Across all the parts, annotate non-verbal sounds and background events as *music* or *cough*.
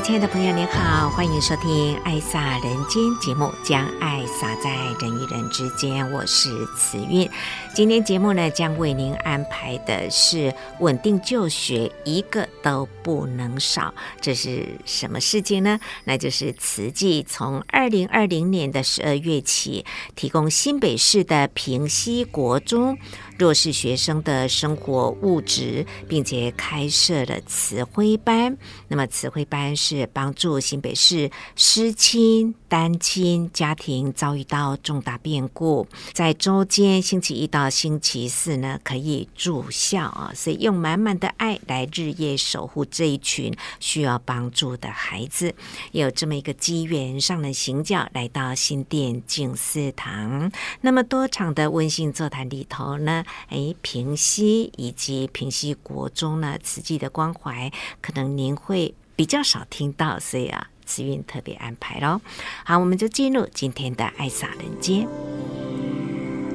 亲爱的朋友，您好，欢迎收听《爱洒人间》节目，将爱洒在人与人之间。我是慈韵。今天节目呢，将为您安排的是稳定就学，一个都不能少。这是什么事情呢？那就是慈济从二零二零年的十二月起，提供新北市的平溪国中。弱势学生的生活物质，并且开设了词汇班。那么，词汇班是帮助新北市失亲、单亲家庭遭遇到重大变故，在周间星期一到星期四呢，可以住校啊，所以用满满的爱来日夜守护这一群需要帮助的孩子。有这么一个机缘，上了行教，来到新店静思堂。那么多场的温馨座谈里头呢，哎，平溪以及平溪国中呢，慈济的关怀，可能您会比较少听到，所以啊，慈运特别安排喽。好，我们就进入今天的爱洒人间。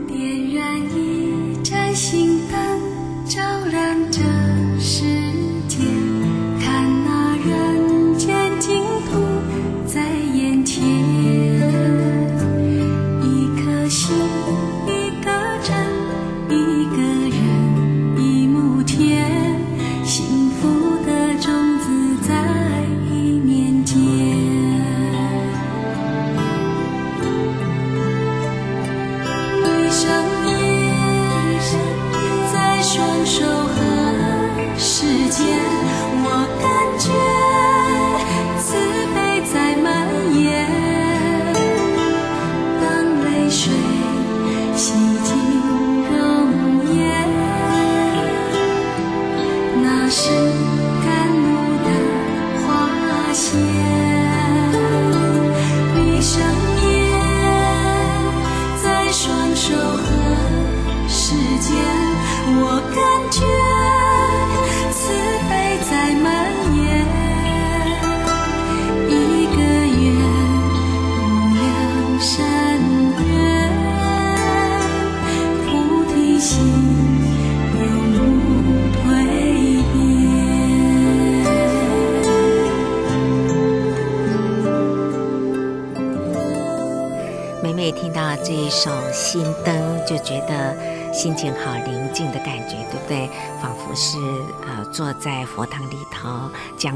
点燃一盏心灯，照亮这世界，看那人间净土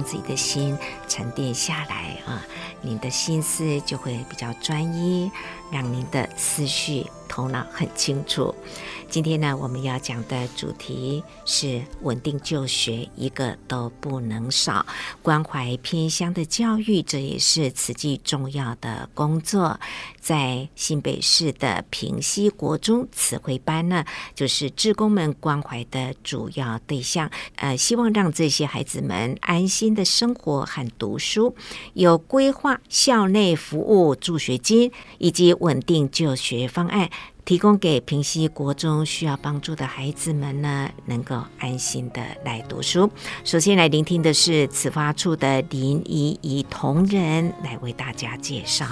自己的心沉淀下来啊，您的心思就会比较专一，让您的思绪头脑很清楚。今天呢，我们要讲的主题是稳定就学，一个都不能少。关怀偏乡的教育，这也是慈济重要的工作。在新北市的平溪国中慈惠班呢，就是志工们关怀的主要对象。呃，希望让这些孩子们安心的生活和读书，有规划校内服务助学金以及稳定就学方案。提供给平溪国中需要帮助的孩子们呢，能够安心的来读书。首先来聆听的是此发处的林怡怡同仁来为大家介绍。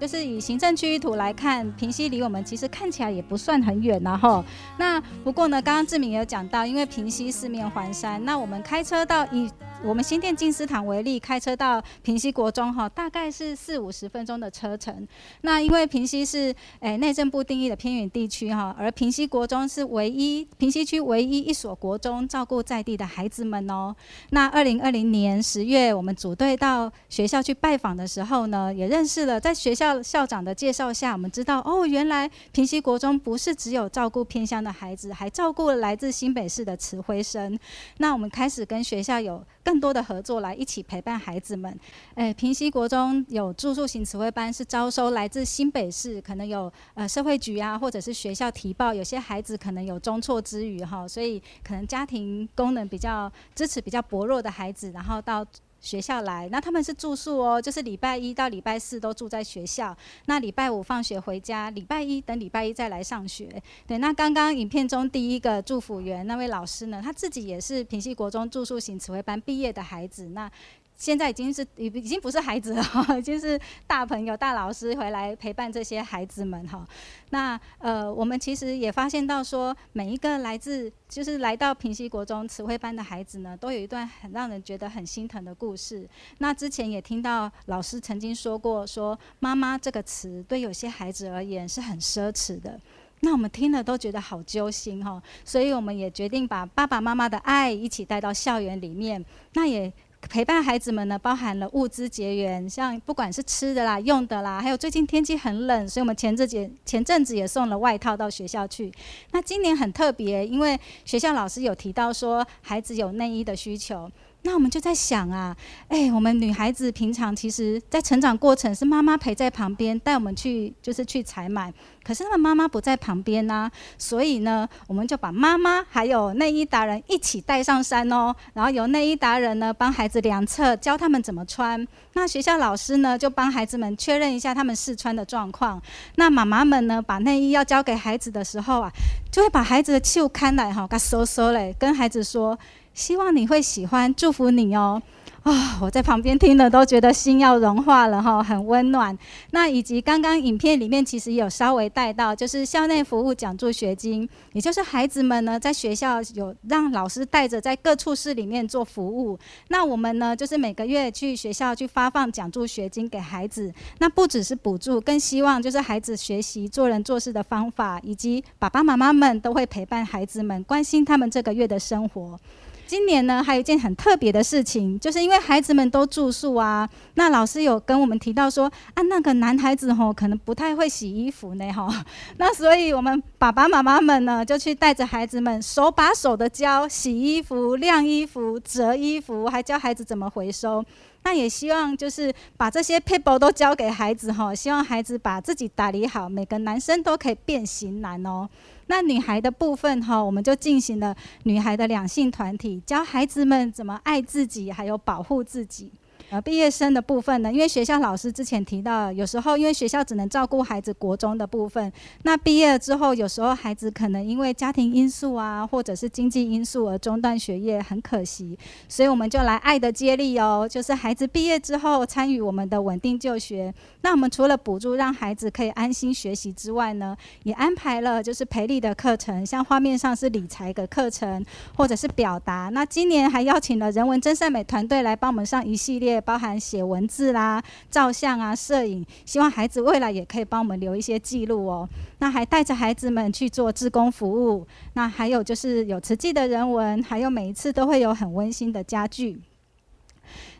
就是以行政区域图来看，平溪离我们其实看起来也不算很远然后，那不过呢，刚刚志明也有讲到，因为平溪四面环山，那我们开车到以。我们新店金丝堂为例，开车到平溪国中哈，大概是四五十分钟的车程。那因为平溪是诶内政部定义的偏远地区哈，而平溪国中是唯一平溪区唯一一所国中照顾在地的孩子们哦。那二零二零年十月，我们组队到学校去拜访的时候呢，也认识了在学校校长的介绍下，我们知道哦，原来平西国中不是只有照顾偏乡的孩子，还照顾了来自新北市的慈晖生。那我们开始跟学校有更多的合作来一起陪伴孩子们。诶，平西国中有住宿型词汇班，是招收来自新北市，可能有呃社会局啊，或者是学校提报，有些孩子可能有中辍之余哈，所以可能家庭功能比较支持比较薄弱的孩子，然后到。学校来，那他们是住宿哦，就是礼拜一到礼拜四都住在学校，那礼拜五放学回家，礼拜一等礼拜一再来上学。对，那刚刚影片中第一个祝福员那位老师呢，他自己也是平西国中住宿型词汇班毕业的孩子，那。现在已经是已已经不是孩子了，*laughs* 已经是大朋友、大老师回来陪伴这些孩子们哈。那呃，我们其实也发现到说，每一个来自就是来到平溪国中词汇班的孩子呢，都有一段很让人觉得很心疼的故事。那之前也听到老师曾经说过，说妈妈这个词对有些孩子而言是很奢侈的。那我们听了都觉得好揪心哈，所以我们也决定把爸爸妈妈的爱一起带到校园里面。那也。陪伴孩子们呢，包含了物资结缘，像不管是吃的啦、用的啦，还有最近天气很冷，所以我们前阵子前阵子也送了外套到学校去。那今年很特别，因为学校老师有提到说孩子有内衣的需求。那我们就在想啊，哎，我们女孩子平常其实，在成长过程是妈妈陪在旁边，带我们去就是去采买。可是他们妈妈不在旁边呢，所以呢，我们就把妈妈还有内衣达人一起带上山哦。然后由内衣达人呢帮孩子量测，教他们怎么穿。那学校老师呢就帮孩子们确认一下他们试穿的状况。那妈妈们呢把内衣要交给孩子的时候啊，就会把孩子的袖看来哈，嘎收收嘞，跟孩子说。希望你会喜欢，祝福你哦。啊、我在旁边听了都觉得心要融化了哈，很温暖。那以及刚刚影片里面其实有稍微带到，就是校内服务奖助学金，也就是孩子们呢在学校有让老师带着在各处室里面做服务。那我们呢就是每个月去学校去发放奖助学金给孩子。那不只是补助，更希望就是孩子学习做人做事的方法，以及爸爸妈妈们都会陪伴孩子们，关心他们这个月的生活。今年呢，还有一件很特别的事情，就是因为孩子们都住宿啊，那老师有跟我们提到说，啊，那个男孩子吼可能不太会洗衣服呢，吼，*laughs* 那所以我们爸爸妈妈们呢，就去带着孩子们手把手的教洗衣服、晾衣服、折衣服，还教孩子怎么回收。那也希望就是把这些撇步都教给孩子吼，希望孩子把自己打理好，每个男生都可以变型男哦。那女孩的部分哈，我们就进行了女孩的两性团体，教孩子们怎么爱自己，还有保护自己。呃，毕业生的部分呢，因为学校老师之前提到，有时候因为学校只能照顾孩子国中的部分，那毕业之后，有时候孩子可能因为家庭因素啊，或者是经济因素而中断学业，很可惜。所以我们就来爱的接力哦，就是孩子毕业之后参与我们的稳定就学。那我们除了补助让孩子可以安心学习之外呢，也安排了就是培力的课程，像画面上是理财的课程，或者是表达。那今年还邀请了人文真善美团队来帮我们上一系列。包含写文字啦、照相啊、摄影，希望孩子未来也可以帮我们留一些记录哦。那还带着孩子们去做志工服务，那还有就是有慈济的人文，还有每一次都会有很温馨的家具。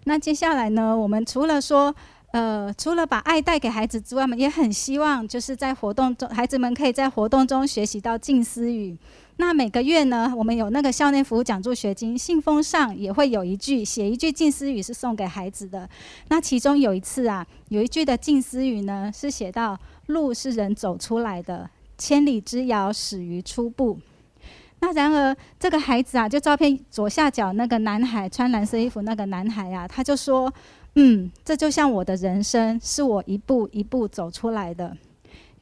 那接下来呢，我们除了说，呃，除了把爱带给孩子之外，我们也很希望就是在活动中，孩子们可以在活动中学习到近思语。那每个月呢，我们有那个校内服务奖助学金，信封上也会有一句写一句近思语，是送给孩子的。那其中有一次啊，有一句的近思语呢，是写到“路是人走出来的，千里之遥始于初步”。*laughs* 那然而这个孩子啊，就照片左下角那个男孩穿蓝色衣服那个男孩啊，他就说：“嗯，这就像我的人生，是我一步一步走出来的。”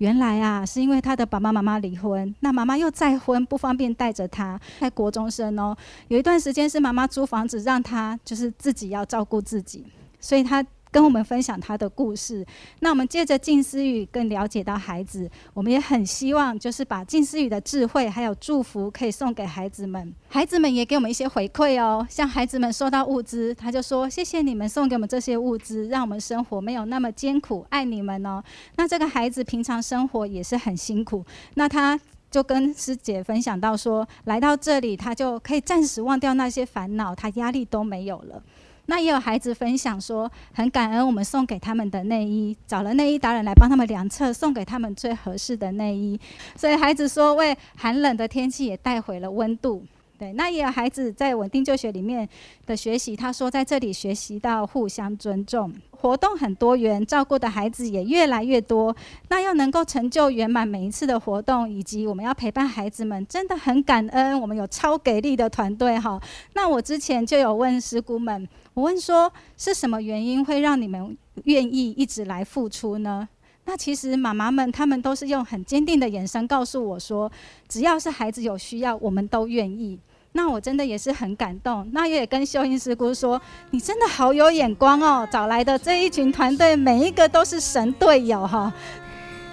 原来啊，是因为他的爸爸妈妈离婚，那妈妈又再婚，不方便带着他。在国中生哦，有一段时间是妈妈租房子，让他就是自己要照顾自己，所以他。跟我们分享他的故事，那我们借着静思语更了解到孩子，我们也很希望就是把静思语的智慧还有祝福可以送给孩子们，孩子们也给我们一些回馈哦，像孩子们收到物资，他就说谢谢你们送给我们这些物资，让我们生活没有那么艰苦，爱你们哦。那这个孩子平常生活也是很辛苦，那他就跟师姐分享到说，来到这里他就可以暂时忘掉那些烦恼，他压力都没有了。那也有孩子分享说，很感恩我们送给他们的内衣，找了内衣达人来帮他们量测，送给他们最合适的内衣。所以孩子说，为寒冷的天气也带回了温度。对，那也有孩子在稳定就学里面的学习，他说在这里学习到互相尊重，活动很多元，照顾的孩子也越来越多。那要能够成就圆满每一次的活动，以及我们要陪伴孩子们，真的很感恩。我们有超给力的团队哈。那我之前就有问师姑们，我问说是什么原因会让你们愿意一直来付出呢？那其实妈妈们她们都是用很坚定的眼神告诉我说，只要是孩子有需要，我们都愿意。那我真的也是很感动，那也跟秀英师姑说，你真的好有眼光哦，找来的这一群团队，每一个都是神队友哈。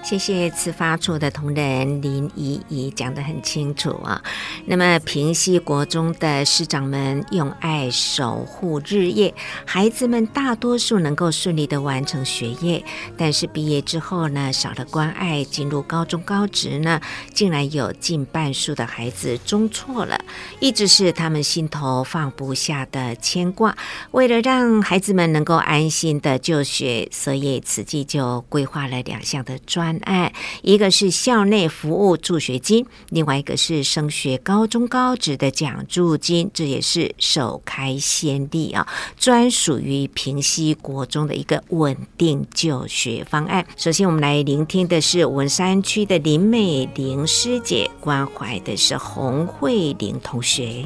谢谢慈发处的同仁林怡怡讲得很清楚啊。那么平溪国中的师长们用爱守护日夜，孩子们大多数能够顺利的完成学业，但是毕业之后呢，少了关爱，进入高中高职呢，竟然有近半数的孩子中辍了，一直是他们心头放不下的牵挂。为了让孩子们能够安心的就学，所以慈济就规划了两项的专。案，一个是校内服务助学金，另外一个是升学高中高职的奖助金，这也是首开先例啊，专属于平西国中的一个稳定就学方案。首先，我们来聆听的是文山区的林美玲师姐关怀的是洪慧玲同学。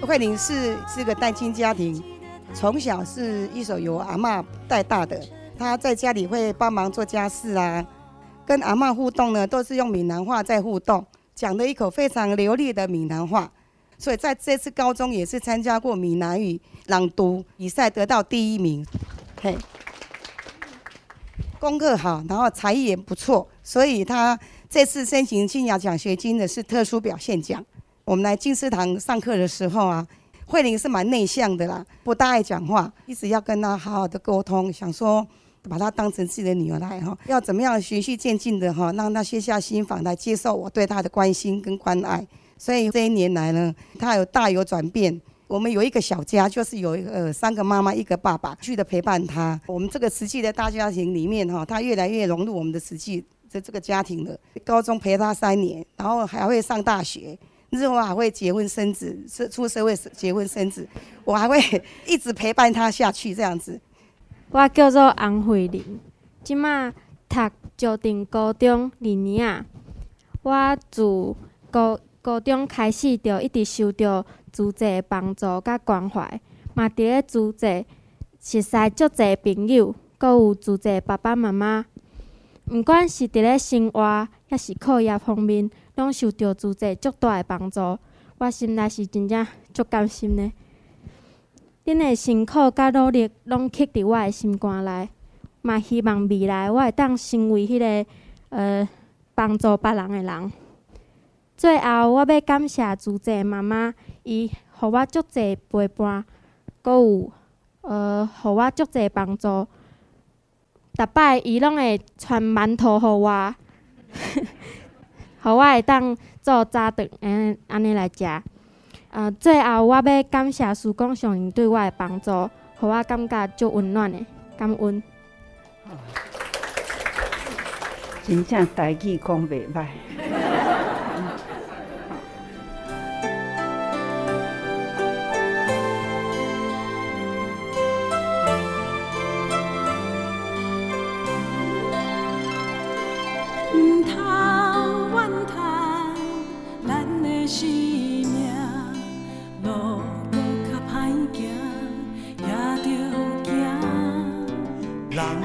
慧玲是是个单亲家庭，从小是一手由阿嬷带大的。他在家里会帮忙做家事啊，跟阿嬷互动呢，都是用闽南话在互动，讲了一口非常流利的闽南话，所以在这次高中也是参加过闽南语朗读比赛，得到第一名。嘿，功课好，然后才艺也不错，所以他这次申请金雅奖学金的是特殊表现奖。我们来静思堂上课的时候啊。慧玲是蛮内向的啦，不大爱讲话，一直要跟他好好的沟通，想说把她当成自己的女儿来哈，要怎么样循序渐进的哈，让她卸下心防来接受我对她的关心跟关爱。所以这一年来呢，她有大有转变。我们有一个小家，就是有呃三个妈妈一个爸爸去的陪伴她。我们这个实际的大家庭里面哈，她越来越融入我们的实际的这个家庭了。高中陪她三年，然后还会上大学。日后还会结婚生子，是出社会结婚生子，我还会 *laughs* 一直陪伴他下去这样子。我叫做洪慧玲，即马读石碇高中二年啊。我自高高中开始就一直受到助者帮助甲关怀，嘛伫咧助者熟识足侪朋友，阁有助者爸爸妈妈。毋管是伫咧生活，还是课业方面。拢受到助者足大的帮助，我心内是真正足甘心的。恁的辛苦甲努力，拢刻伫我的心肝内，嘛希望未来我会当成为迄个呃帮助别人的人。最后，我要感谢助者妈妈，伊互我足侪陪伴，阁有呃互我足侪帮助。逐摆伊拢会传馒头互我。*laughs* 互我会当做早顿，安安尼来食。呃，最后我要感谢师公上人对我的帮助，互我感觉足温暖的，感恩。真正代志讲袂歹。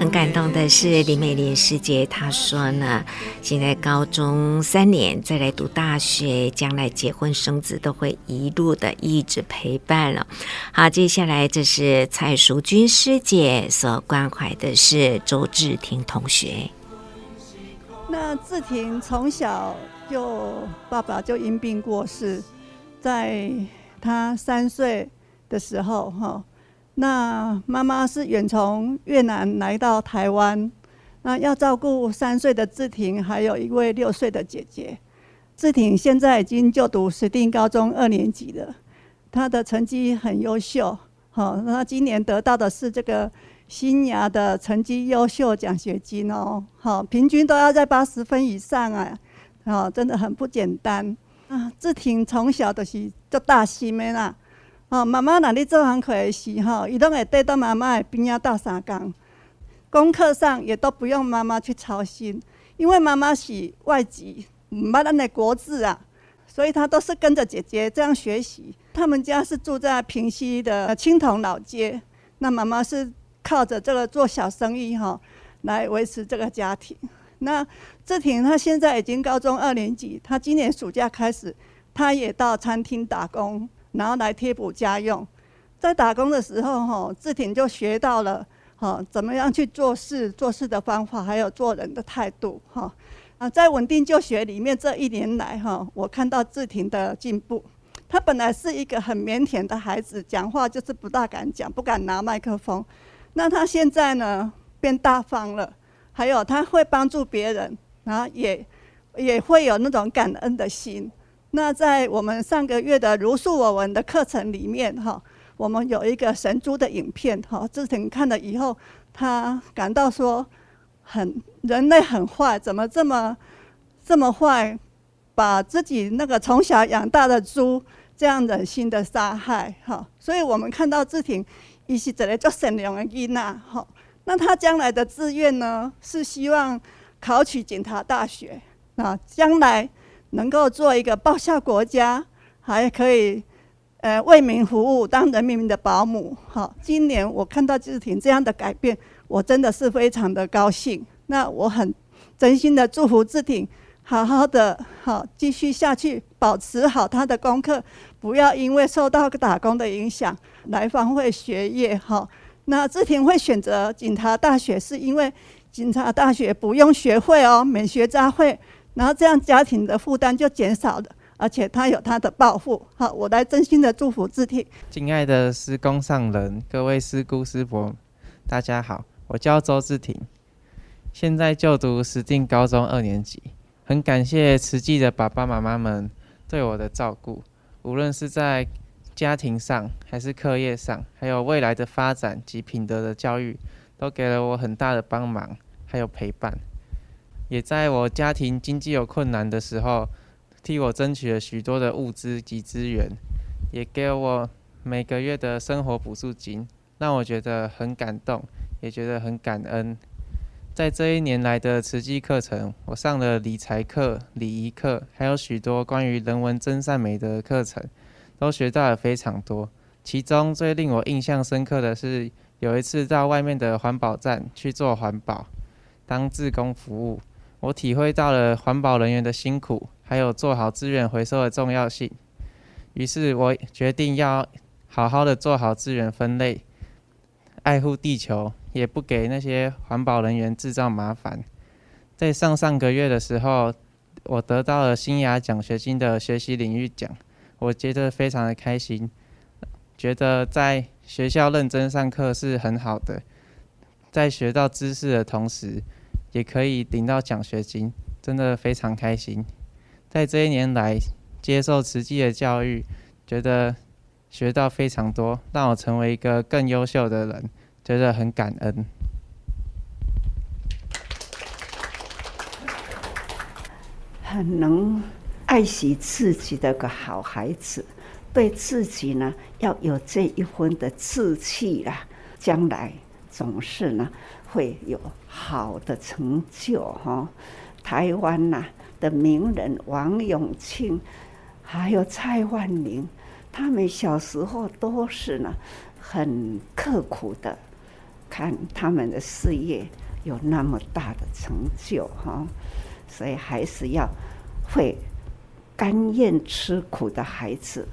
感动的是林美玲师姐，她说呢，现在高中三年再来读大学，将来结婚生子都会一路的一直陪伴了。好，接下来这是蔡淑君师姐所关怀的是周志婷同学。那志婷从小就爸爸就因病过世，在他三岁的时候，哈。那妈妈是远从越南来到台湾，那要照顾三岁的志婷，还有一位六岁的姐姐。志婷现在已经就读石碇高中二年级了，她的成绩很优秀，好，那今年得到的是这个新芽的成绩优秀奖学金哦，好，平均都要在八十分以上啊，好，真的很不简单。啊，志婷从小就是做大心的啦。哦，妈妈哪里做功课的时候，伊拢会带到妈妈的边仔到三工。功课上也都不用妈妈去操心，因为妈妈是外籍，唔捌咱的国字啊，所以她都是跟着姐姐这样学习。他们家是住在平溪的青铜老街，那妈妈是靠着这个做小生意哈，来维持这个家庭。那志婷她现在已经高中二年级，她今年暑假开始，她也到餐厅打工，然后来贴补家用。在打工的时候，哈，志婷就学到了，哈，怎么样去做事、做事的方法，还有做人的态度，哈。啊，在稳定就学里面这一年来，哈，我看到志婷的进步。她本来是一个很腼腆的孩子，讲话就是不大敢讲，不敢拿麦克风。那她现在呢，变大方了。还有他会帮助别人，然后也也会有那种感恩的心。那在我们上个月的如恕我闻的课程里面，哈，我们有一个神猪的影片，哈，志婷看了以后，他感到说，很人类很坏，怎么这么这么坏，把自己那个从小养大的猪这样忍心的杀害，哈。所以我们看到志婷，伊是一个做善良的囡仔，哈。那他将来的志愿呢？是希望考取警察大学啊，将来能够做一个报效国家，还可以呃为民服务，当人民的保姆。好，今年我看到志婷这样的改变，我真的是非常的高兴。那我很真心的祝福志婷，好好的好继续下去，保持好他的功课，不要因为受到打工的影响来荒废学业。哈。那志婷会选择警察大学，是因为警察大学不用学费哦，免学杂费，然后这样家庭的负担就减少了，而且他有他的抱负。好，我来真心的祝福志婷。敬爱的师公上人，各位师姑师伯，大家好，我叫周志婷，现在就读石碇高中二年级，很感谢慈济的爸爸妈妈们对我的照顾，无论是在家庭上，还是课业上，还有未来的发展及品德的教育，都给了我很大的帮忙，还有陪伴。也在我家庭经济有困难的时候，替我争取了许多的物资及资源，也给我每个月的生活补助金，让我觉得很感动，也觉得很感恩。在这一年来的慈济课程，我上了理财课、礼仪课，还有许多关于人文真善美的课程。都学到了非常多，其中最令我印象深刻的是有一次到外面的环保站去做环保，当志工服务，我体会到了环保人员的辛苦，还有做好资源回收的重要性。于是我决定要好好的做好资源分类，爱护地球，也不给那些环保人员制造麻烦。在上上个月的时候，我得到了新雅奖学金的学习领域奖。我觉得非常的开心，觉得在学校认真上课是很好的，在学到知识的同时，也可以领到奖学金，真的非常开心。在这一年来接受慈济的教育，觉得学到非常多，让我成为一个更优秀的人，觉得很感恩。很能。爱惜自己的个好孩子，对自己呢要有这一分的志气啦，将来总是呢会有好的成就哈。台湾呐的名人王永庆，还有蔡万龄，他们小时候都是呢很刻苦的，看他们的事业有那么大的成就哈，所以还是要会。甘愿吃苦的孩子，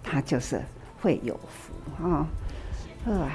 他就是会有福啊！啊，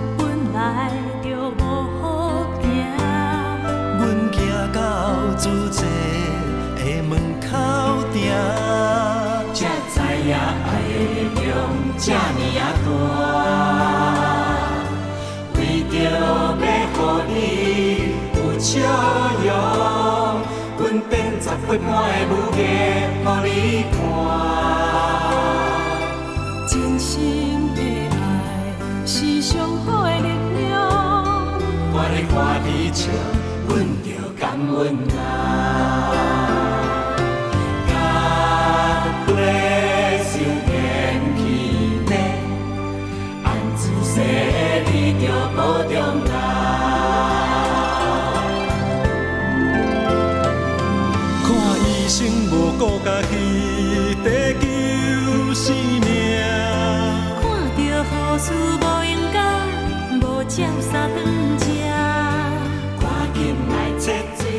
这呢阿大，为着要予你有笑容，稳定十八碗的午夜予你看。真心的爱是上好的力量，看你欢喜笑，阮就甘愿。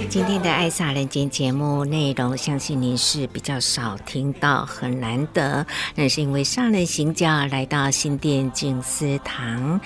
今天的《爱撒人间》节目内容，相信您是比较少听到，很难得。那是因为上人行脚来到新店静思堂。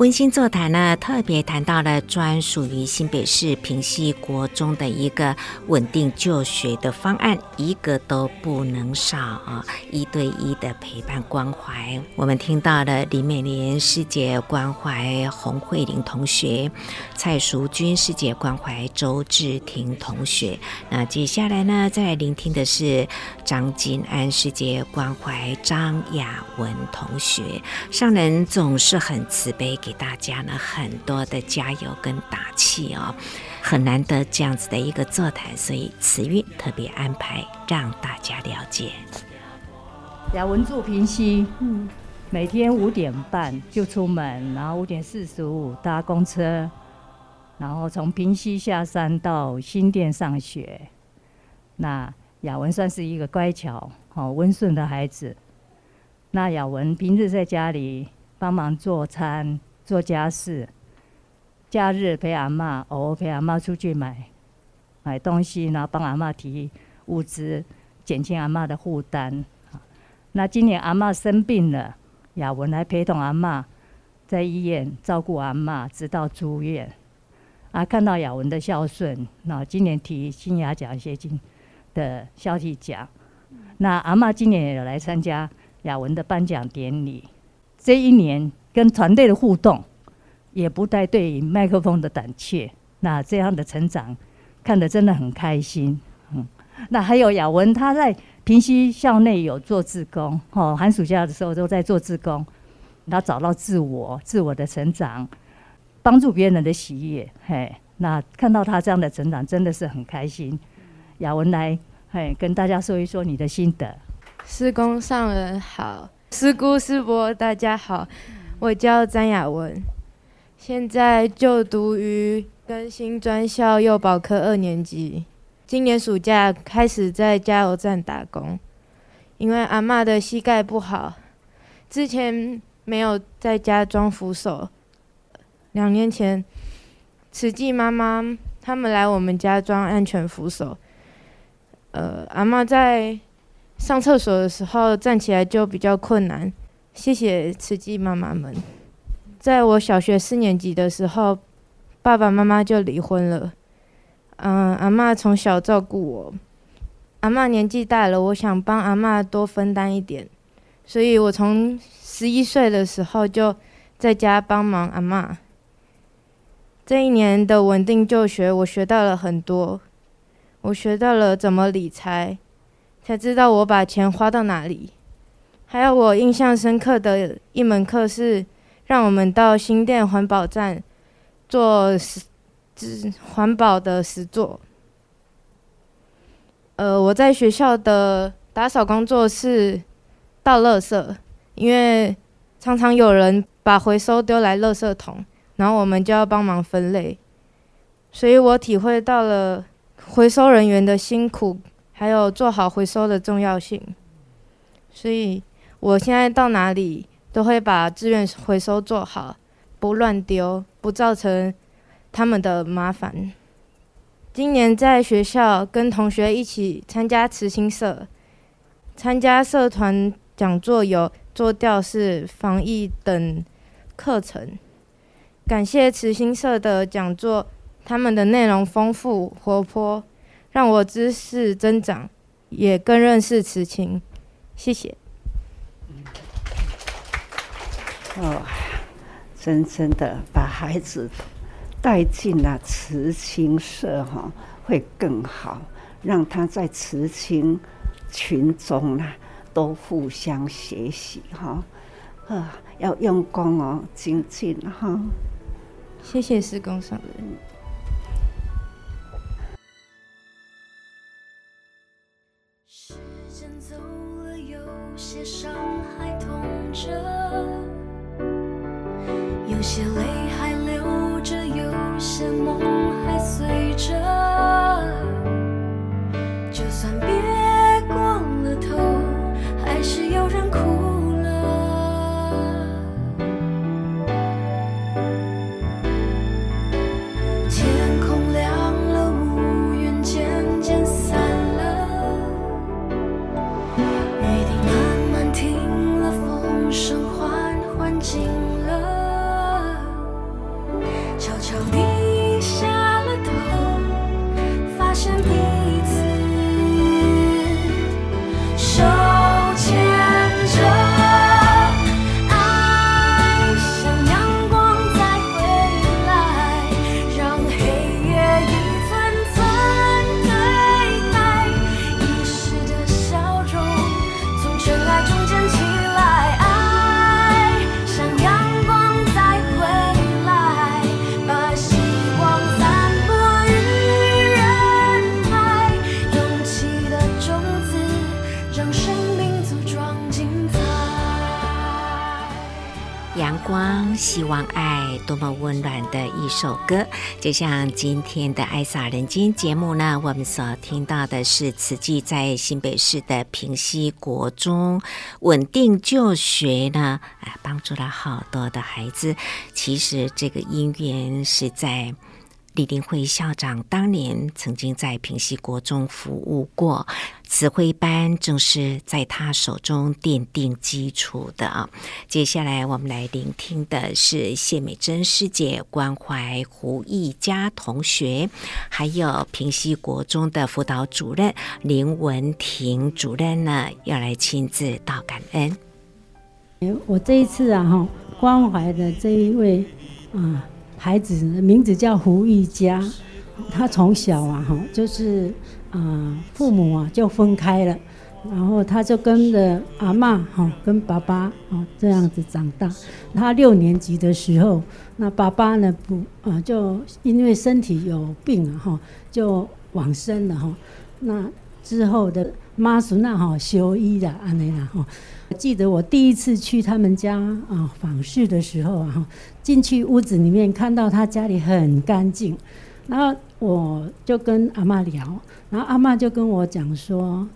温馨座谈呢，特别谈到了专属于新北市平溪国中的一个稳定就学的方案，一个都不能少啊！一对一的陪伴关怀，我们听到了李美莲师姐关怀洪慧玲同学，蔡淑君师姐关怀周志婷同学。那接下来呢，再来聆听的是张金安师姐关怀张雅文同学。上人总是很慈悲给。给大家呢很多的加油跟打气哦，很难得这样子的一个座谈，所以慈运特别安排让大家了解。雅文住平溪，嗯，每天五点半就出门，然后五点四十五搭公车，然后从平溪下山到新店上学。那雅文算是一个乖巧、好温顺的孩子。那雅文平日在家里帮忙做餐。做家事，假日陪阿嬷，偶尔陪阿嬷出去买买东西，然后帮阿嬷提物资，减轻阿嬷的负担。那今年阿嬷生病了，雅文来陪同阿嬷在医院照顾阿嬷，直到住院。啊，看到雅文的孝顺，那今年提新雅奖学金的孝悌奖。那阿嬷今年也来参加雅文的颁奖典礼。这一年。跟团队的互动，也不带对麦克风的胆怯。那这样的成长，看得真的很开心。嗯，那还有雅文，他在平西校内有做志工，哦，寒暑假的时候都在做志工。他找到自我，自我的成长，帮助别人的喜悦。嘿，那看到他这样的成长，真的是很开心。雅文来，嘿，跟大家说一说你的心得。师公上人好，师姑师伯大家好。我叫詹雅文，现在就读于更新专校幼保科二年级。今年暑假开始在加油站打工，因为阿嬷的膝盖不好，之前没有在家装扶手。两年前，慈济妈妈他们来我们家装安全扶手。呃，阿嬷在上厕所的时候站起来就比较困难。谢谢慈济妈妈们。在我小学四年级的时候，爸爸妈妈就离婚了。嗯，阿嬷从小照顾我。阿嬷年纪大了，我想帮阿嬷多分担一点，所以我从十一岁的时候就在家帮忙阿嬷。这一年的稳定就学，我学到了很多。我学到了怎么理财，才知道我把钱花到哪里。还有我印象深刻的一门课是，让我们到新店环保站做实环保的实作。呃，我在学校的打扫工作是倒垃圾，因为常常有人把回收丢来垃圾桶，然后我们就要帮忙分类，所以我体会到了回收人员的辛苦，还有做好回收的重要性，所以。我现在到哪里都会把资源回收做好，不乱丢，不造成他们的麻烦。今年在学校跟同学一起参加慈心社，参加社团讲座，有做吊饰、防疫等课程。感谢慈心社的讲座，他们的内容丰富活泼，让我知识增长，也更认识慈情。谢谢。哦，真正的把孩子带进了慈青社哈，会更好。让他在慈青群中呢，都互相学习哈，啊，要用功哦，精进哈。谢谢施工上人。有些累阳光希望爱，多么温暖的一首歌。就像今天的《爱洒人间》节目呢，我们所听到的是慈济在新北市的平溪国中稳定就学呢，啊，帮助了好多的孩子。其实这个因缘是在。李林慧校长当年曾经在平溪国中服务过，慈惠班正是在他手中奠定基础的。接下来我们来聆听的是谢美珍师姐关怀胡一家同学，还有平溪国中的辅导主任林文婷主任呢，要来亲自道感恩。我这一次啊，哈，关怀的这一位啊。孩子名字叫胡玉佳，他从小啊哈就是啊、父母啊就分开了，然后他就跟着阿嬷哈跟爸爸哦这样子长大。他六年级的时候，那爸爸呢不啊、就因为身体有病啊哈就往生了哈。那之后的妈祖那哈修医的安尼啦哈。记得我第一次去他们家啊访视的时候啊，进去屋子里面看到他家里很干净，然后我就跟阿嬷聊，然后阿嬷就跟我讲说，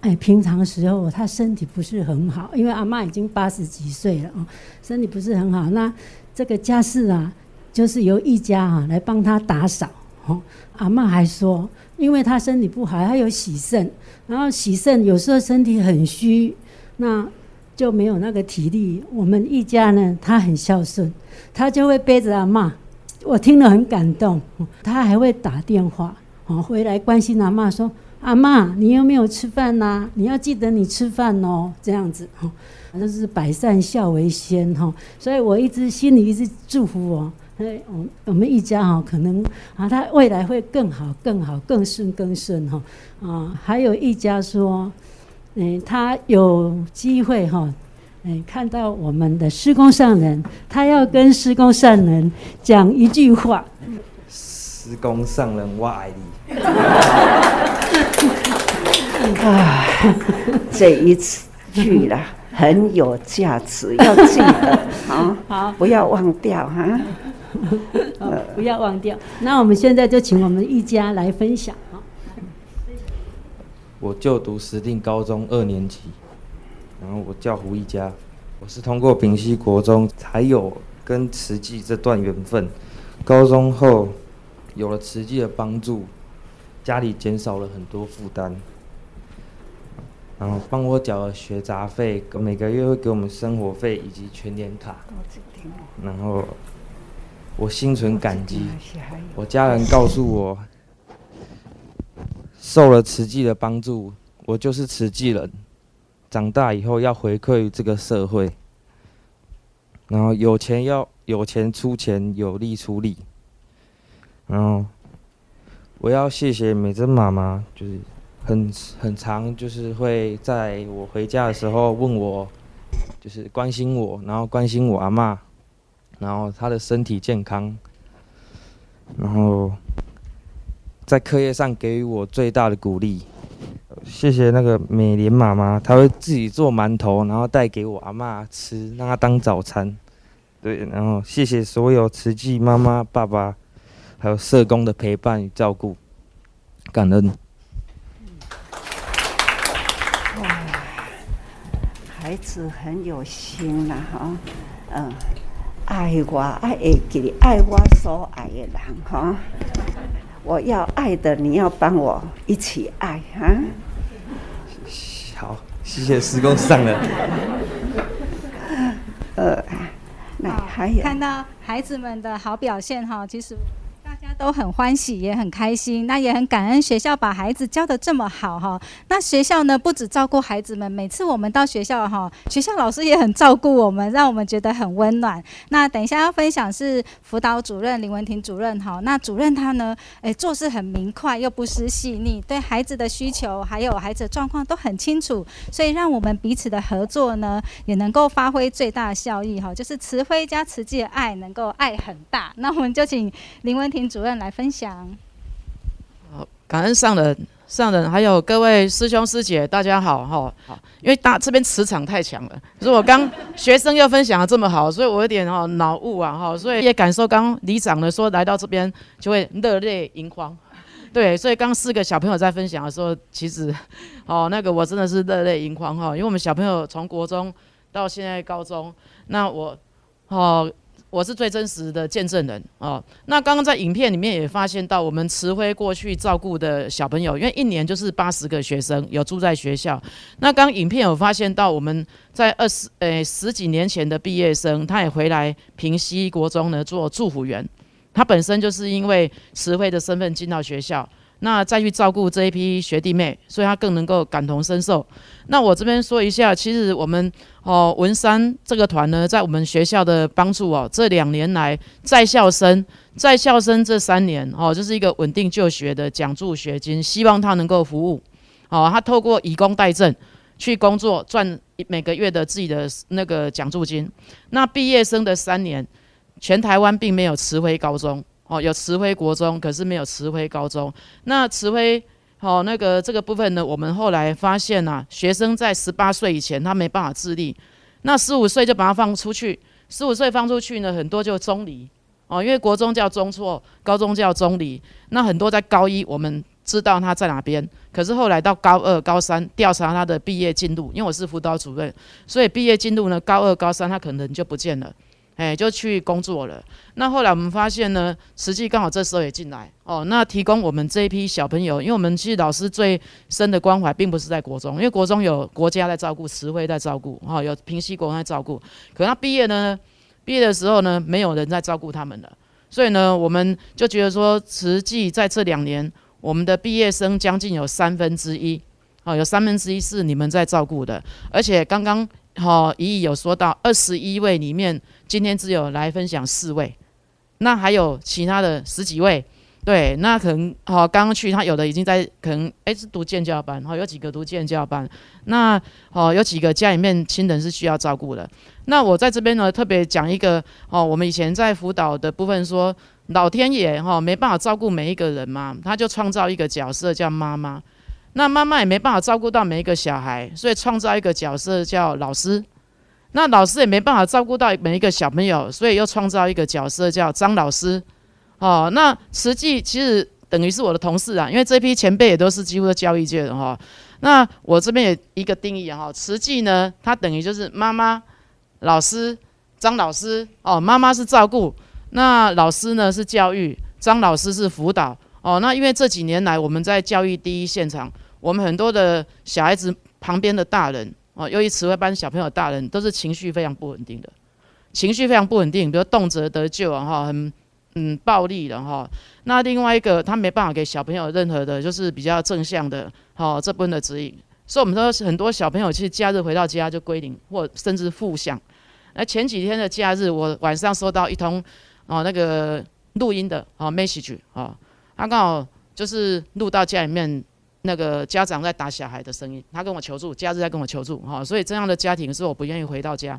哎，平常时候他身体不是很好，因为阿嬷已经八十几岁了哦，身体不是很好。那这个家事啊，就是由一家啊来帮他打扫。哦，阿嬷还说，因为他身体不好，他有喜肾，然后喜肾有时候身体很虚。那就没有那个体力。我们一家呢，他很孝顺，他就会背着阿嬷，我听了很感动。他还会打电话，哦，回来关心阿嬷，说：“阿嬷，你有没有吃饭呐？你要记得你吃饭哦。”这样子，哈，这是百善孝为先，哈。所以我一直心里一直祝福我，哎，我我们一家哈，可能啊，他未来会更好、更好、更顺、更顺，哈。啊，还有一家说。嗯，他有机会哈，嗯，看到我们的施工上人，他要跟施工上人讲一句话。施工上人，我爱你。*laughs* 啊，这一次去了，很有价值，要记得 *laughs* 啊，好，不要忘掉哈。好，不要忘掉。那我们现在就请我们一家来分享。我就读石定高中二年级，然后我叫胡一家，我是通过平西国中才有跟慈济这段缘分。高中后有了慈济的帮助，家里减少了很多负担，然后帮我缴了学杂费，每个月会给我们生活费以及全年卡。然后我心存感激，我家人告诉我。受了慈济的帮助，我就是慈济人。长大以后要回馈这个社会，然后有钱要有钱出钱，有力出力。然后我要谢谢美珍妈妈，就是很很长，就是会在我回家的时候问我，就是关心我，然后关心我阿嬷，然后她的身体健康，然后在课业上给予我最大的鼓励。谢谢那个美莲妈妈，她会自己做馒头，然后带给我阿妈吃，让她当早餐。对，然后谢谢所有慈济妈妈、爸爸，还有社工的陪伴与照顾，感恩。哇，孩子很有心呐，哈，嗯，爱我爱会记，爱我所爱的人，哈，我要爱的，你要帮我一起爱，哈。好，谢谢施工上人。呃。那还有看到孩子们的好表现哈，其实。都很欢喜，也很开心，那也很感恩学校把孩子教得这么好哈。那学校呢，不止照顾孩子们，每次我们到学校哈，学校老师也很照顾我们，让我们觉得很温暖。那等一下要分享是辅导主任林文婷主任哈。那主任他呢，诶，做事很明快又不失细腻，对孩子的需求还有孩子的状况都很清楚，所以让我们彼此的合作呢，也能够发挥最大效益哈。就是慈晖加慈济的爱能够爱很大。那我们就请林文婷主来分享。好，感恩上人，上人还有各位师兄师姐，大家好哈。好，因为大这边磁场太强了，如果刚学生又分享的这么好，所以我有点哈脑雾啊哈，所以也感受刚里长的说来到这边就会热泪盈眶。对，所以刚四个小朋友在分享的时候，其实哦那个我真的是热泪盈眶哈，因为我们小朋友从国中到现在高中，那我哦。我是最真实的见证人哦。那刚刚在影片里面也发现到，我们慈晖过去照顾的小朋友，因为一年就是八十个学生有住在学校。那刚影片有发现到，我们在二十诶十几年前的毕业生，他也回来平西国中呢做助辅员。他本身就是因为慈晖的身份进到学校。那再去照顾这一批学弟妹，所以他更能够感同身受。那我这边说一下，其实我们哦文山这个团呢，在我们学校的帮助哦，这两年来在校生在校生这三年哦，就是一个稳定就学的奖助学金，希望他能够服务。哦，他透过以工代賑去工作，赚每个月的自己的那个奖助金。那毕业生的三年，全台湾并没有慈回高中。有慈晖国中，可是没有慈晖高中。那慈晖，哦，那个这个部分呢，我们后来发现呐、啊，学生在十八岁以前，他没办法自立。那十五岁就把他放出去，十五岁放出去呢，很多就中离。哦，因为国中叫中辍，高中叫中离。那很多在高一，我们知道他在哪边，可是后来到高二、高三调查他的毕业进度，因为我是辅导主任，所以毕业进度呢，高二、高三他可能就不见了。哎，就去工作了。那后来我们发现呢，慈济刚好这时候也进来哦，那提供我们这一批小朋友，因为我们其实老师最深的关怀并不是在国中，因为国中有国家在照顾，慈晖在照顾，哈、有平溪国在照顾。可他毕业呢，毕业的时候呢，没有人在照顾他们了。所以呢，我们就觉得说，慈济在这两年，我们的毕业生将近有三分之一，哦，有三分之一是你们在照顾的，而且刚刚。好、哦，怡怡有说到二十一位里面，今天只有来分享四位，那还有其他的十几位，对，那可能好，刚、刚去他有的已经在可能诶是读建教班，好、哦，有几个读建教班，那好、哦、有几个家里面亲人是需要照顾的，那我在这边呢特别讲一个哦，我们以前在辅导的部分说，老天爷哈、哦、没办法照顾每一个人嘛，他就创造一个角色叫妈妈。那妈妈也没办法照顾到每一个小孩，所以创造一个角色叫老师。那老师也没办法照顾到每一个小朋友，所以又创造一个角色叫张老师。哦，那慈济其实等于是我的同事啊，因为这批前辈也都是几乎的教育界的哈。那我这边也一个定义哈，慈济呢，它等于就是妈妈、老师、张老师。哦，妈妈是照顾，那老师呢是教育，张老师是辅导。哦，那因为这几年来我们在教育第一现场。我们很多的小孩子旁边的大人哦，由于词汇班小朋友大人都是情绪非常不稳定的，情绪非常不稳定，比如动辄得咎啊哈，很嗯暴力的哈。那另外一个他没办法给小朋友任何的，就是比较正向的哈这部分的指引。所以我们说很多小朋友其实假日回到家就归零，或甚至负向。那前几天的假日，我晚上收到一通哦那个录音的哦 message 啊，他刚好。就是录到家里面那个家长在打小孩的声音，他跟我求助，假日在跟我求助哈，所以这样的家庭是我不愿意回到家。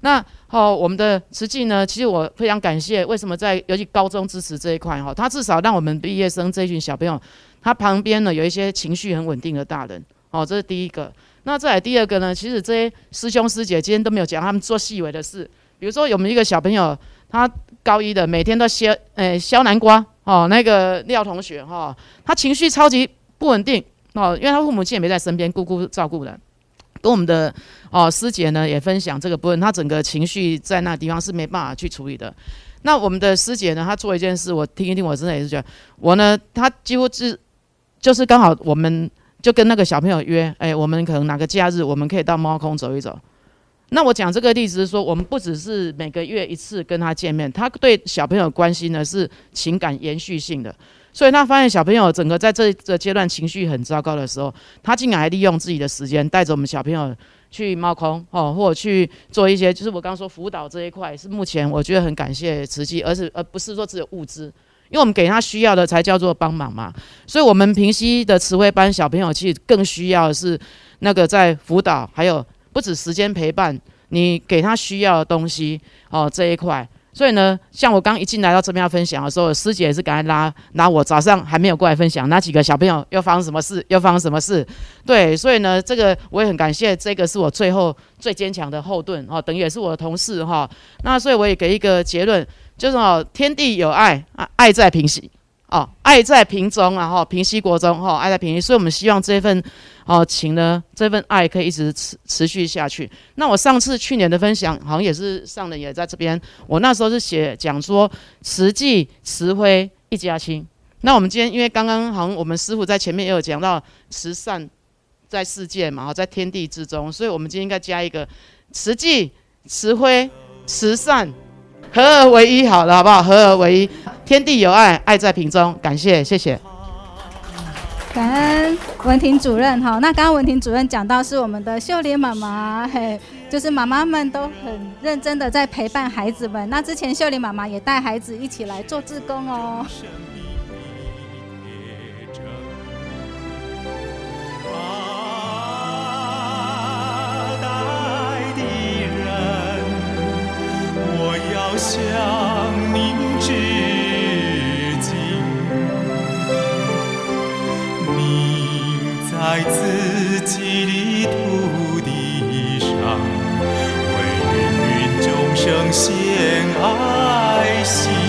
那好，我们的慈济呢，其实我非常感谢，为什么在尤其高中支持这一块哈，他至少让我们毕业生这一群小朋友，他旁边呢有一些情绪很稳定的大人，哦，这是第一个。那再来第二个呢，其实这些师兄师姐今天都没有讲他们做细微的事，比如说有没有一个小朋友，他高一的每天都削，诶削南瓜哦，那个廖同学哈、他情绪超级不稳定哦，因为他父母亲也没在身边，姑姑照顾的。跟我们的哦师姐呢也分享这个部分，他整个情绪在那地方是没办法去处理的。那我们的师姐呢，她做一件事，我听一听，我真的也是觉得，我呢，她几乎是就是刚好我们就跟那个小朋友约，哎，我们可能哪个假日我们可以到猫空走一走。那我讲这个例子是说，我们不只是每个月一次跟他见面，他对小朋友关系呢是情感延续性的。所以他发现小朋友整个在这这阶段情绪很糟糕的时候，他竟然还利用自己的时间带着我们小朋友去猫空哦，或者去做一些，就是我刚刚说辅导这一块，是目前我觉得很感谢慈济，而是而不是说只有物资，因为我们给他需要的才叫做帮忙嘛。所以，我们平溪的慈惠班小朋友其实更需要的是那个在辅导，还有不止时间陪伴，你给他需要的东西哦这一块。所以呢，像我刚一进来到这边要分享的时候，师姐也是赶快拉拉我，早上还没有过来分享，那几个小朋友又发生什么事？又发生什么事？对，所以呢，这个我也很感谢，这个是我最后最坚强的后盾哦，等于也是我的同事哈。那所以我也给一个结论，就是哦，天地有爱啊，爱在平行哦，爱在瓶中啊哈，平息国中哈，爱在平溪，所以我们希望这份。哦，情呢，这份爱可以一直持持续下去。那我上次去年的分享，好像也是上人也在这边。我那时候是写讲说慈济慈晖一家亲。那我们今天因为刚刚好像我们师傅在前面也有讲到慈善在世界嘛，在天地之中，所以我们今天应该加一个慈济慈晖慈善合而为一，好了，好不好？合而为一，天地有爱，爱在瓶中。感谢，谢谢。感恩文婷主任哈，那刚刚文婷主任讲到是我们的秀莲妈妈，嘿，就是妈妈们都很认真的在陪伴孩子们。那之前秀莲妈妈也带孩子一起来做志工哦。向您致敬，您在自己的土地上，为芸芸众生献爱心。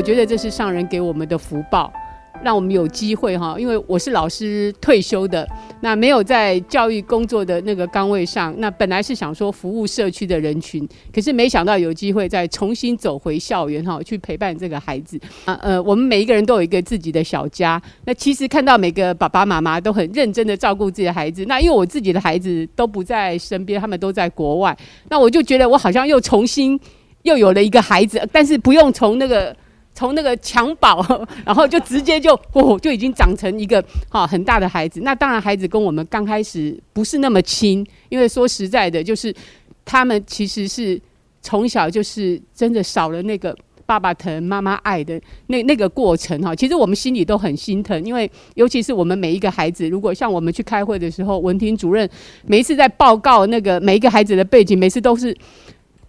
我觉得这是上人给我们的福报。让我们有机会哈，因为我是老师退休的，那没有在教育工作的那个岗位上，那本来是想说服务社区的人群，可是没想到有机会再重新走回校园哈，去陪伴这个孩子啊呃，我们每一个人都有一个自己的小家，那其实看到每个爸爸妈妈都很认真的照顾自己的孩子，那因为我自己的孩子都不在身边，他们都在国外，那我就觉得我好像又重新又有了一个孩子，但是不用从那个。从那个襁褓，*laughs* 然后就直接就哦，就已经长成一个哈很大的孩子。那当然，孩子跟我们刚开始不是那么亲，因为说实在的，就是他们其实是从小就是真的少了那个爸爸疼、妈妈爱的那那个过程哈。其实我们心里都很心疼，因为尤其是我们每一个孩子，如果像我们去开会的时候，文婷主任每一次在报告那个每一个孩子的背景，每次都是。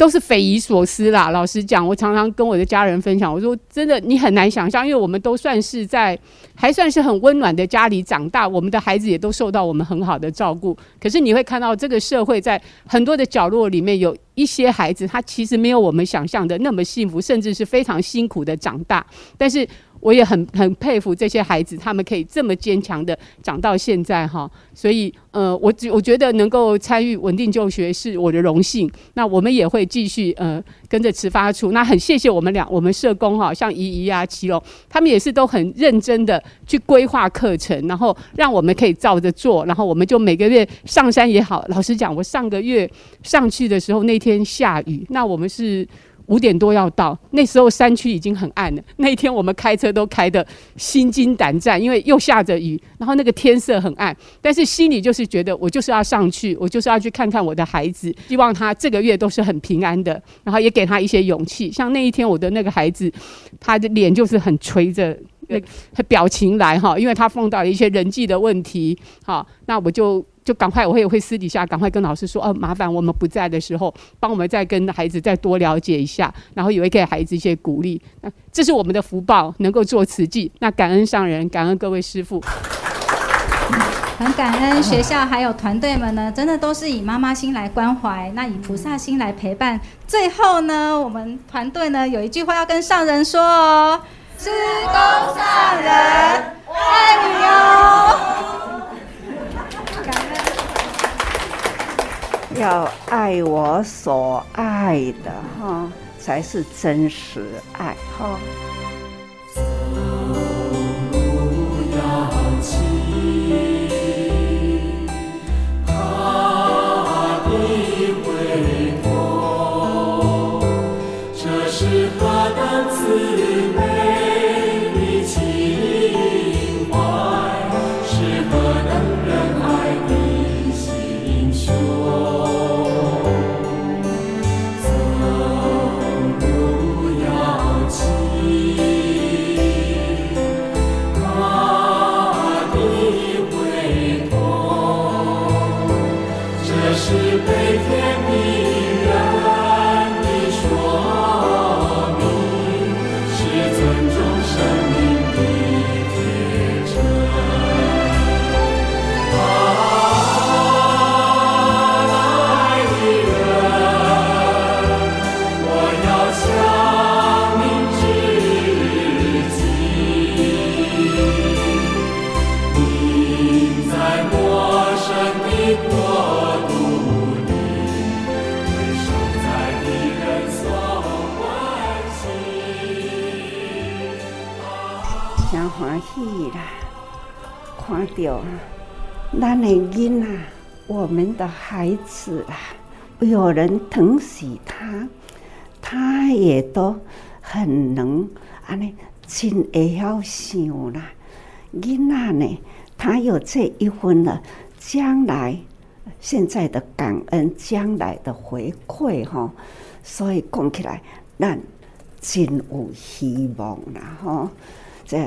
都是匪夷所思啦。老实讲，我常常跟我的家人分享，我说真的，你很难想象，因为我们都算是在还算是很温暖的家里长大，我们的孩子也都受到我们很好的照顾。可是你会看到这个社会在很多的角落里面，有一些孩子他其实没有我们想象的那么幸福，甚至是非常辛苦的长大。但是我也很很佩服这些孩子，他们可以这么坚强的长到现在哈。所以呃，我我觉得能够参与稳定就学是我的荣幸。那我们也会继续呃跟着慈发处。那很谢谢我们俩，我们社工哈，像怡怡啊、齐龙，他们也是都很认真的去规划课程，然后让我们可以照着做。然后我们就每个月上山也好。老实讲，我上个月上去的时候，那天下雨，那我们是。五点多要到，那时候山区已经很暗了。*laughs* 那一天我们开车都开得心惊胆战，因为又下着雨，然后那个天色很暗。但是心里就是觉得，我就是要上去，我就是要去看看我的孩子，希望他这个月都是很平安的，然后也给他一些勇气。像那一天，我的那个孩子，他的脸就是很垂着那个表情来哈，因为他碰到了一些人际的问题。好，那我就。就赶快，我也会私底下赶快跟老师说，哦，麻烦我们不在的时候，帮我们再跟孩子再多了解一下，然后也会给孩子一些鼓励。那这是我们的福报，能够做慈济。那感恩上人，感恩各位师父，很感恩学校还有团队们呢，真的都是以妈妈心来关怀，那以菩萨心来陪伴。最后呢，我们团队呢有一句话要跟上人说哦，师公上人爱你哦。要爱我所爱的哈，才是真实爱哈。咱的囡啊，我们的孩子啊，有人疼惜他，他也都很能安尼，真会晓想啦。囡仔呢，他有这一份了，将来现在的感恩，将来的回馈哈，所以讲起来，咱真有希望啦哈。这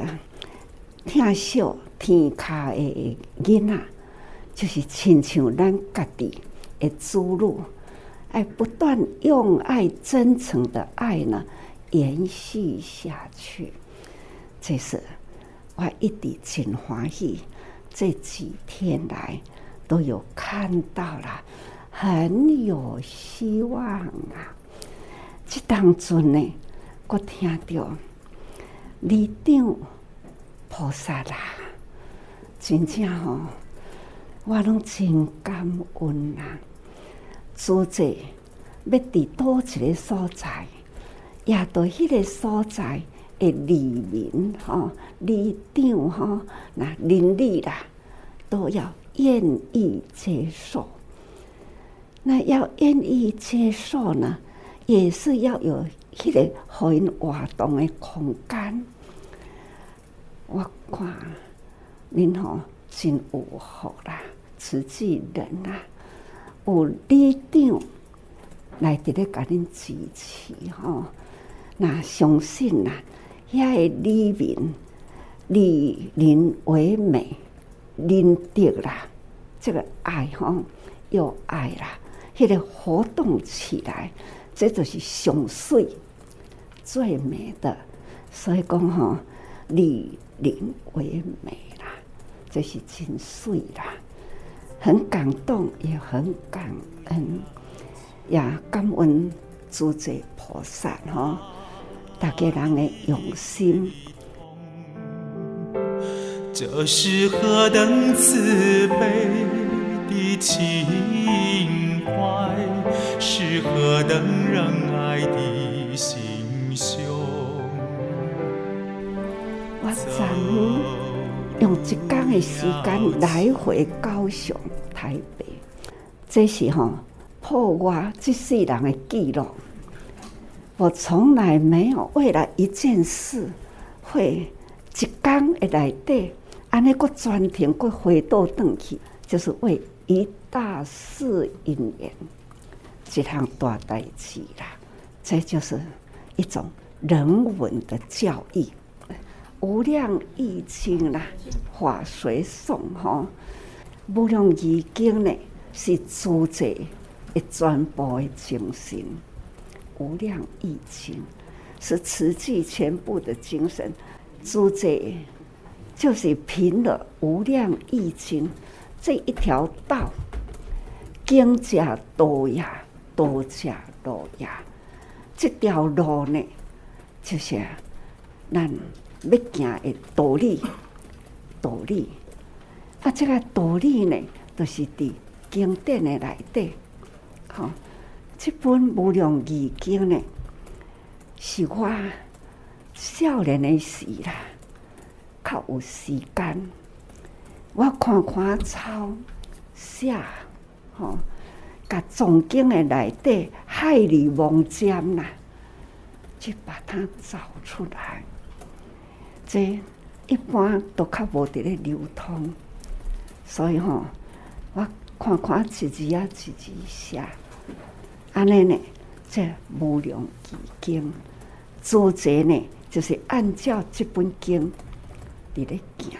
样听笑天下的囡仔。就是亲像咱家己的子女，爱不断用爱、真诚的爱呢，延续下去。这是我一直真欢喜，这几天来都有看到了，很有希望啊！这当中呢，我听到李长菩萨啦，真正吼。我拢真感恩啊！主者要伫倒一个所在，也到迄个所在的里民吼、里长吼、那邻里啦，都要愿意接受。那要愿意接受呢，也是要有迄个互因活动的空间。我看恁吼真有福啦！慈济人啊，有里长来伫咧甲恁支持吼，那相信啦，遐个里民以人为美，仁德啦，这个爱吼，有爱啦，迄个活动起来，这就是上水最美的。所以讲吼，以邻为美啦，这是真水啦。很感动，也很感恩，也感恩诸者菩萨哈，大家人的用心。这是何等慈悲的情怀，是何等仁爱的心我昨昏用一天的时间来回高雄、台北，这是哈破我这世人的记录。我从来没有为了一件事会一天的来对。安尼个专程个回到转去，就是为一大事因缘，一项大代志啦。这就是一种人文的教育。无量义经啦，法随颂吼，无量义经呢是诸者一全部的精神。无量义经是慈济全部的精神，诸者。就是凭了《无量义经》这一条道，经者多呀，多者多呀。这条路呢，就是咱要行的道理，道理。啊，这个道理呢，都、是伫经典的内底。好，这本《无量义经》呢，是我少年的时啦。较有时间，我看看抄写，吼，甲总经的内底海里蒙尖啦，就把它找出来。这一般都较无伫咧流通，所以吼，我看看一字仔一字写，安尼呢，这无量基经，作者呢就是按照这本经。伫咧行，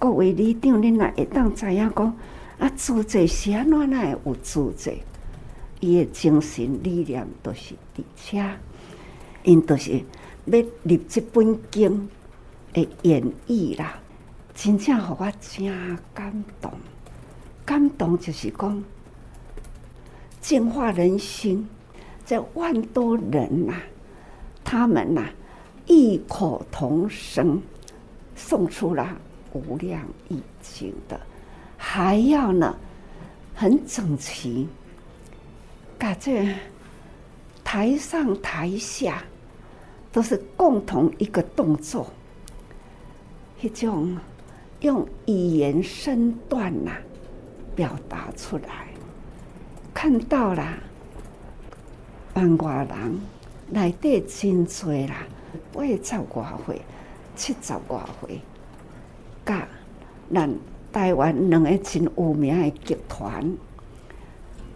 各位里长，恁若会当知影讲啊，作者是安怎来有作者？伊诶精神理念都是伫遮，因都是要立这本经诶演绎啦，真正互我真感动。感动就是讲净化人心，这万多人呐、啊，他们呐、啊、异口同声。送出了无量义经的，还要呢很整齐，感觉台上台下都是共同一个动作，一种用语言身段呐表达出来，看到了万外人内底真多啦，八十外岁。七十外岁，甲咱台湾两个真有名的集团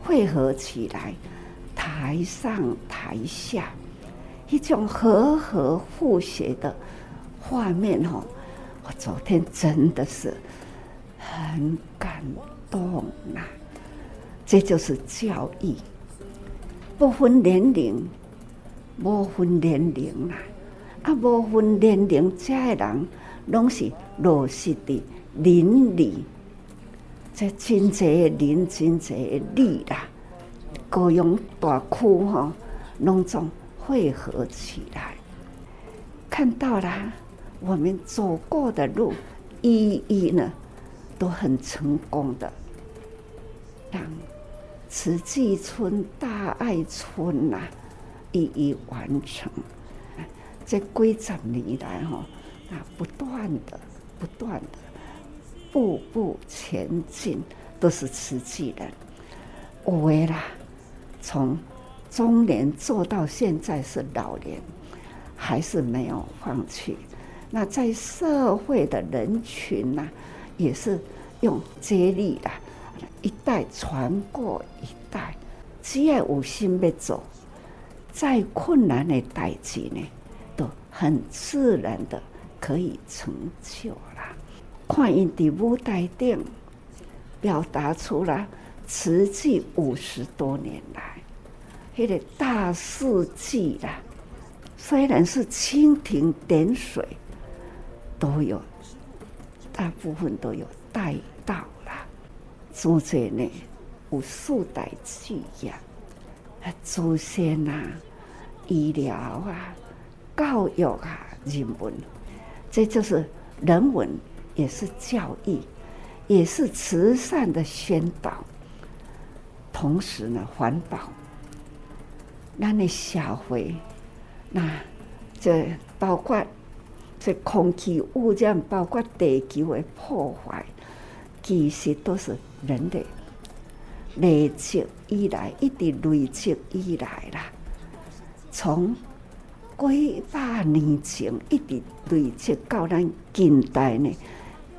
汇合起来，台上台下一种和和互协的画面哦，我昨天真的是很感动呐！这就是教育，不分年龄，不分年龄啦。啊，无分年龄，遮个人拢是落实的邻里，这真济个伦，真济个理啦。高雄大区吼，拢总汇合起来，看到了我们走过的路，一一呢都很成功的，让慈济村、大爱村呐一一完成。这几十年来，哈啊，不断的、不断的、步步前进，都是慈济人。我为啦，从中年做到现在是老年，还是没有放弃。那在社会的人群呐，也是用接力啦，一代传过一代，只要有心要做，再困难的代志呢，都很自然的可以成就了。看因的舞台顶表达出来，慈济五十多年来，那个大事记啦，虽然是蜻蜓点水，都有大部分都有带到了。诸者呢，有四大志业，祖先呐，医疗啊。教育啊，人文，这就是人文也是教育，也是慈善的宣导，同时呢，环保。咱的社会，那这包括这空气污染，包括地球的破坏，其实都是人类累积以来，一直累积以来啦。从几百年前一直累积到咱近代呢，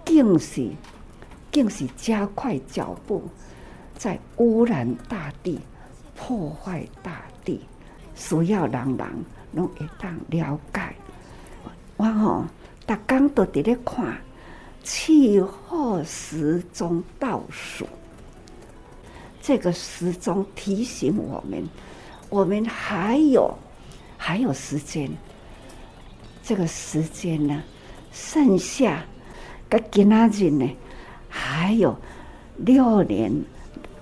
更是更是加快脚步，在污染大地，破坏大地，需要人人拢会当了解。我吼，逐工都伫咧看气候时钟倒数，这个时钟提醒我们，我们还有还有时间。这个时间呢，剩下个今仔日呢，还有六年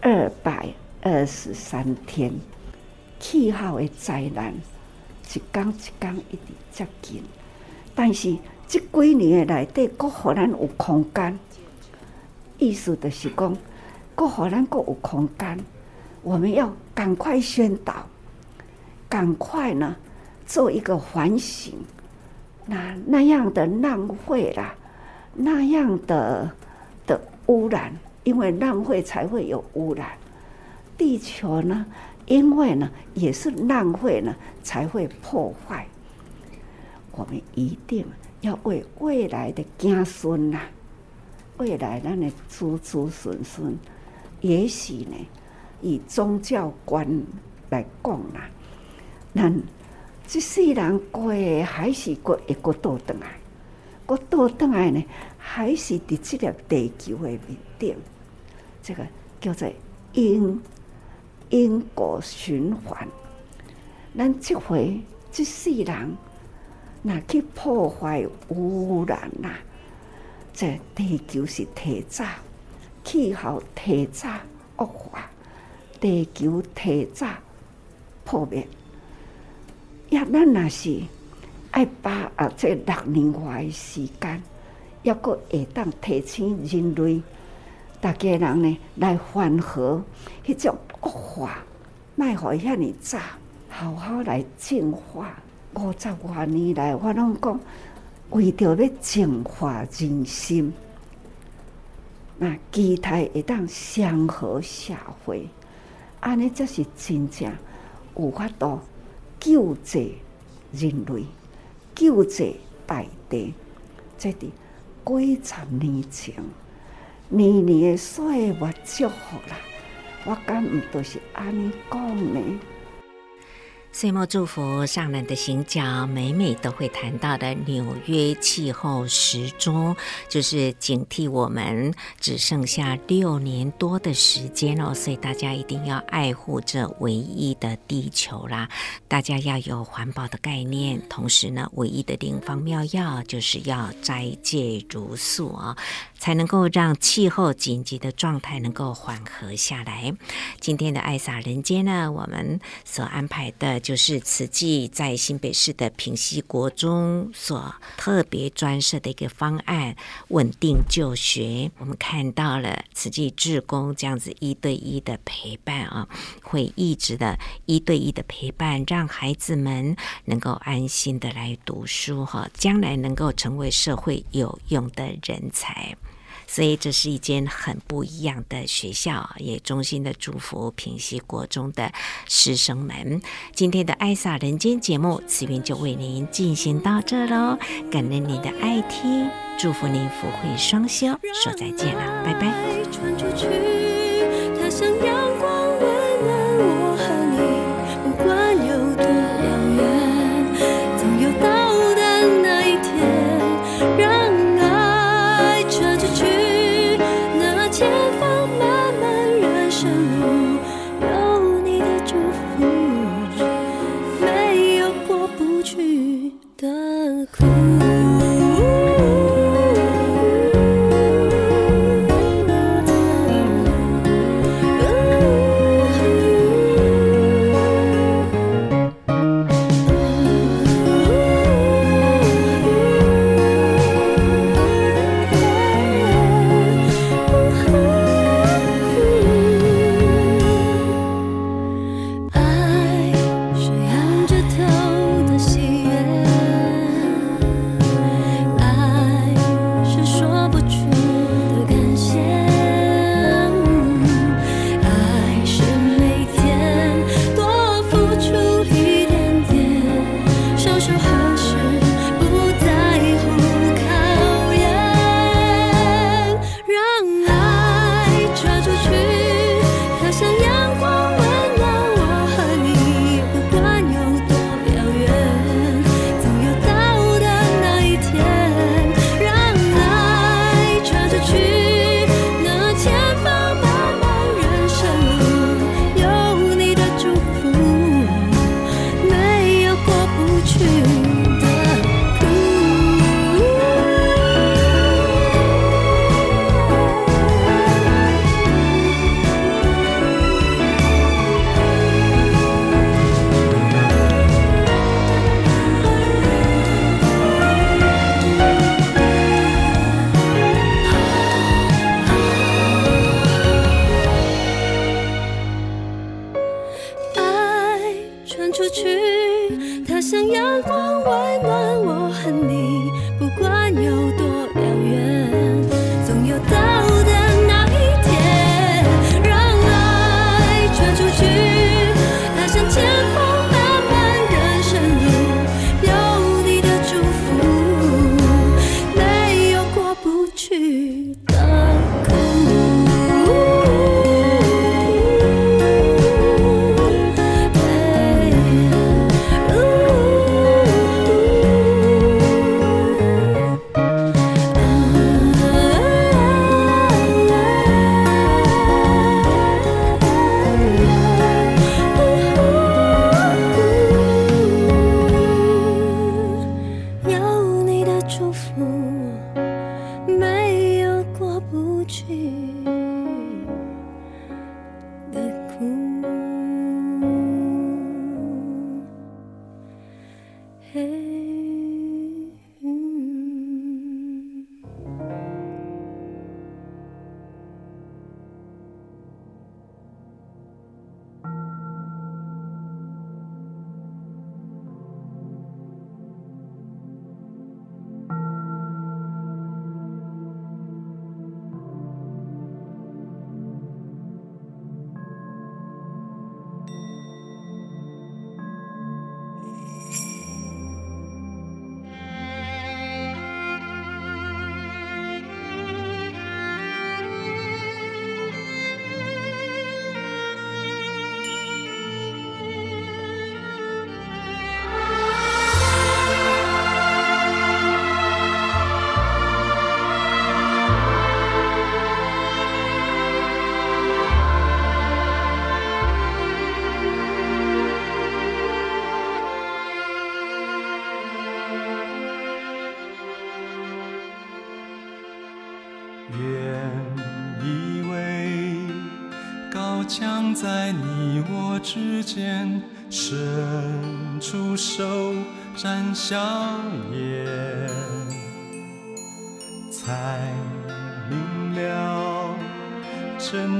二百二十三天。气候的灾难一天一天一直接近，但是这几年的内底，阁互咱有空间。意思就是讲，阁互咱阁有空间，我们要赶快宣导，赶快呢做一个反省。那那样的浪费啦，那样的的污染，因为浪费才会有污染。地球呢？因为呢，也是浪费呢，才会破坏。我们一定要为未来的子孙呐，未来咱的子子孙孙，也许呢，以宗教观来讲啦，咱这世人过的还是过一个倒转来，过倒转来呢，还是伫这个地球的面顶，这个叫做因。因果循环，咱这回这世人，那去破坏污染呐，这地球是提早，气候提早恶化，地球提早破灭。呀，咱那是爱把啊这六年外的时间，要搁会当提醒人类。大家人呢来缓和迄种恶化，卖互遐尼早，好好来净化。五十多年来，我拢讲为着要净化人心，那期待会当祥和社会，安尼才是真正有法度救济人类、救济大地。这伫几十年前。年年的岁月祝福啦，我敢毋都是安尼讲呢。岁末祝福上人的行脚，每每都会谈到的纽约气候时钟，就是警惕我们只剩下六年多的时间哦，所以大家一定要爱护这唯一的地球啦！大家要有环保的概念，同时呢，唯一的灵方妙药就是要斋戒茹素啊、才能够让气候紧急的状态能够缓和下来。今天的爱洒人间呢，我们所安排的。就是慈济在新北市的平溪国中所特别专设的一个方案——稳定就学。我们看到了慈济志工这样子一对一的陪伴啊，会一直的一对一的陪伴，让孩子们能够安心的来读书哈，将来能够成为社会有用的人才。所以这是一间很不一样的学校，也衷心的祝福平西国中的师生们。今天的爱洒人间节目，慈云就为您进行到这喽，感恩您的爱听，祝福您福慧双修，说再见了，拜拜。祝福没有过不去。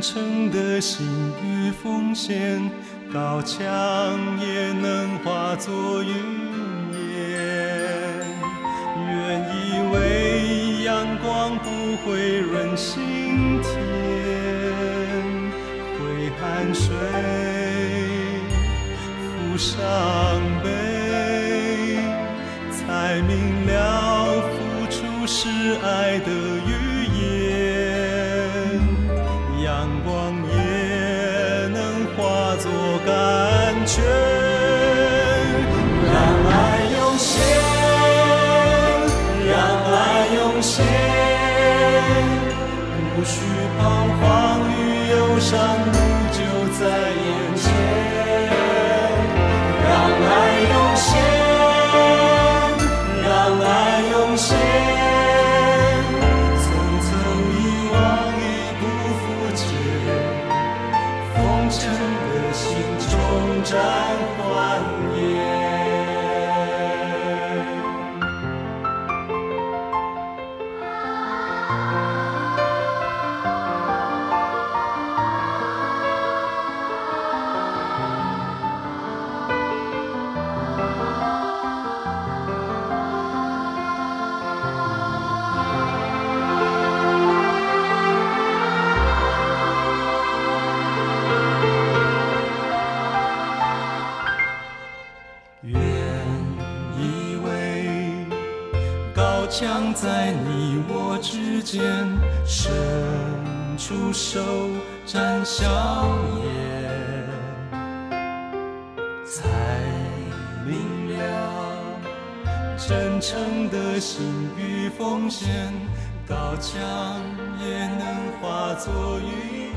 诚的心与奉献，高墙也能化作云烟。原以为阳光不会润心田。汗水浮伤悲，才明了付出是爱的缘间伸出手，展笑颜，才明了真诚的心与奉献，高墙也能化作云。